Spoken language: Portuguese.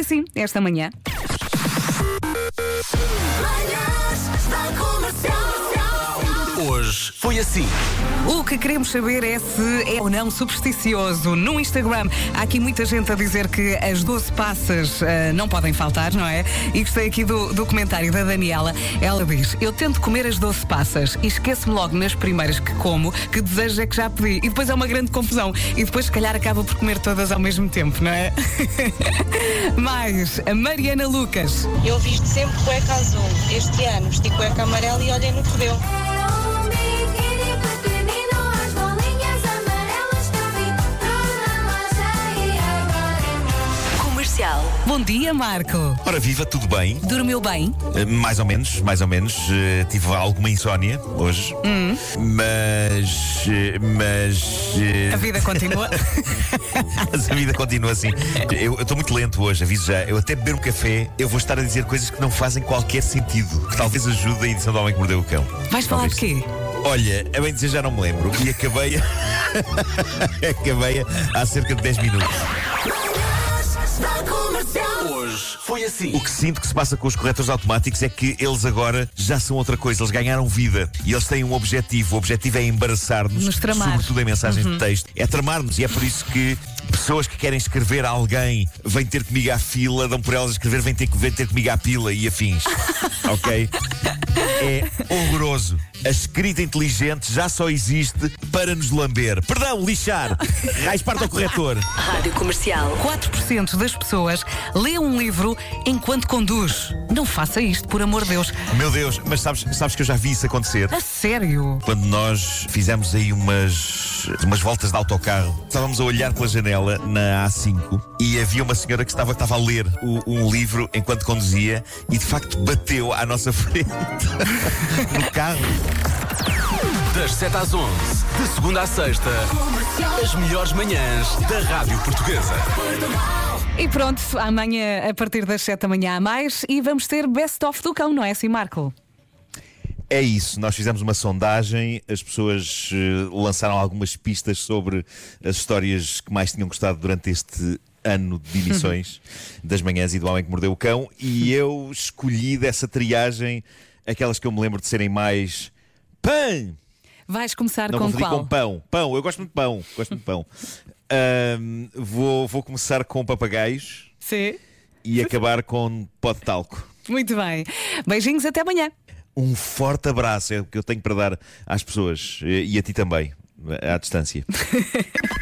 foi assim esta manhã. Hoje foi assim. O que queremos saber é se é ou não supersticioso. No Instagram há aqui muita gente a dizer que as 12 passas ah, não podem faltar, não é? E gostei aqui do, do comentário da Daniela. Ela diz: Eu tento comer as 12 passas e esqueço-me logo nas primeiras que como que desejo é que já pedi. E depois é uma grande confusão. E depois, se calhar, acaba por comer todas ao mesmo tempo, não é? Mais, a Mariana Lucas. Eu visto sempre cueca azul. Este ano vesti cueca amarela e olhem no que deu. Bom dia, Marco. Ora viva, tudo bem? Dormiu bem? Eh, Mais ou menos, mais ou menos. Eh, tive alguma insónia hoje. Mas. eh, Mas. A vida continua. Mas a vida continua assim. Eu estou muito lento hoje, aviso já. Eu até beber um café, eu vou estar a dizer coisas que não fazem qualquer sentido. Que talvez ajude a edição do Homem que Mordeu o Cão. Vais falar de quê? Olha, a bem dizer já não me lembro. E acabei. acabei há cerca de 10 minutos. Hoje foi assim. O que sinto que se passa com os corretores automáticos é que eles agora já são outra coisa, eles ganharam vida e eles têm um objetivo. O objetivo é embaraçar-nos, sobretudo em mensagens de texto. É tramar-nos e é por isso que pessoas que querem escrever a alguém vêm ter comigo à fila, dão por elas a escrever, vêm ter, vêm ter comigo à pila e afins. ok? É horroroso. A escrita inteligente já só existe para nos lamber. Perdão, lixar. Raiz parte ao corretor. Rádio Comercial. 4% das pessoas lê um livro enquanto conduz. Não faça isto, por amor de Deus. Meu Deus, mas sabes, sabes que eu já vi isso acontecer? A sério? Quando nós fizemos aí umas, umas voltas de autocarro, estávamos a olhar pela janela na A5 e havia uma senhora que estava, que estava a ler o- um livro enquanto conduzia e de facto bateu à nossa frente no carro. Das 7 às 11, de segunda à sexta, as melhores manhãs da Rádio Portuguesa. E pronto, amanhã, a partir das 7 da manhã a mais, e vamos ter Best of do Cão, não é assim, Marco? É isso, nós fizemos uma sondagem, as pessoas eh, lançaram algumas pistas sobre as histórias que mais tinham gostado durante este ano de emissões das manhãs e do Homem que Mordeu o Cão e eu escolhi dessa triagem aquelas que eu me lembro de serem mais PAN! Vais começar Não com qual? com pão. Pão, eu gosto muito de pão. Gosto muito de pão. Vou, vou começar com papagaios Sim. e acabar com pó de talco. Muito bem. Beijinhos, até amanhã. Um forte abraço é o que eu tenho para dar às pessoas eh, e a ti também, à distância.